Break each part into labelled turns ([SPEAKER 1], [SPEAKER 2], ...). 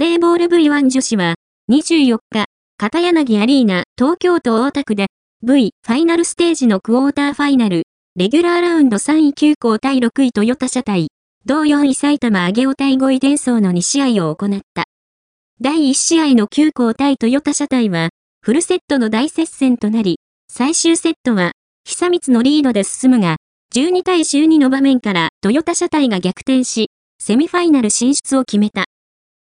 [SPEAKER 1] レーボール V1 女子は、24日、片柳アリーナ、東京都大田区で、V ファイナルステージのクォーターファイナル、レギュラーラウンド3位9校対6位トヨタ車対、同4位埼玉上尾対5位伝送の2試合を行った。第1試合の9校対トヨタ車対は、フルセットの大接戦となり、最終セットは、久光のリードで進むが、12対12の場面からトヨタ車体が逆転し、セミファイナル進出を決めた。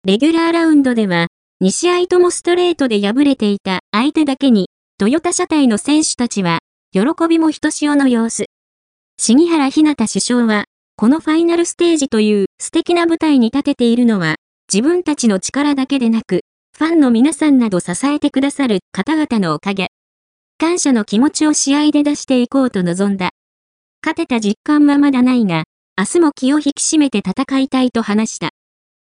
[SPEAKER 1] レギュラーラウンドでは、2試合ともストレートで敗れていた相手だけに、トヨタ車体の選手たちは、喜びもひとしおの様子。重原ひなた首相は、このファイナルステージという素敵な舞台に立てているのは、自分たちの力だけでなく、ファンの皆さんなど支えてくださる方々のおかげ。感謝の気持ちを試合で出していこうと望んだ。勝てた実感はまだないが、明日も気を引き締めて戦いたいと話した。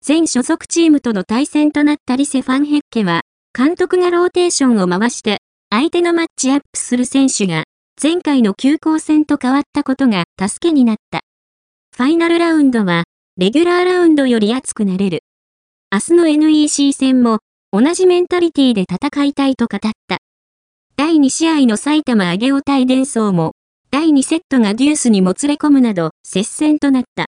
[SPEAKER 1] 全所属チームとの対戦となったリセ・ファンヘッケは、監督がローテーションを回して、相手のマッチアップする選手が、前回の休校戦と変わったことが助けになった。ファイナルラウンドは、レギュラーラウンドより熱くなれる。明日の NEC 戦も、同じメンタリティで戦いたいと語った。第2試合の埼玉上尾対伝送も、第2セットがデュースにもつれ込むなど接戦となった。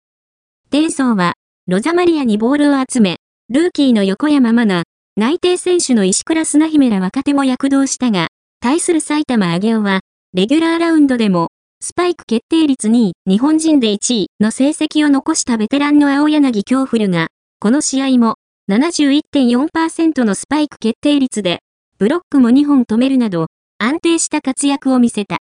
[SPEAKER 1] デンソーは、ロザマリアにボールを集め、ルーキーの横山マナ、内定選手の石倉砂姫ら若手も躍動したが、対する埼玉上尾は、レギュラーラウンドでも、スパイク決定率2位、日本人で1位の成績を残したベテランの青柳京フルが、この試合も71.4%のスパイク決定率で、ブロックも2本止めるなど、安定した活躍を見せた。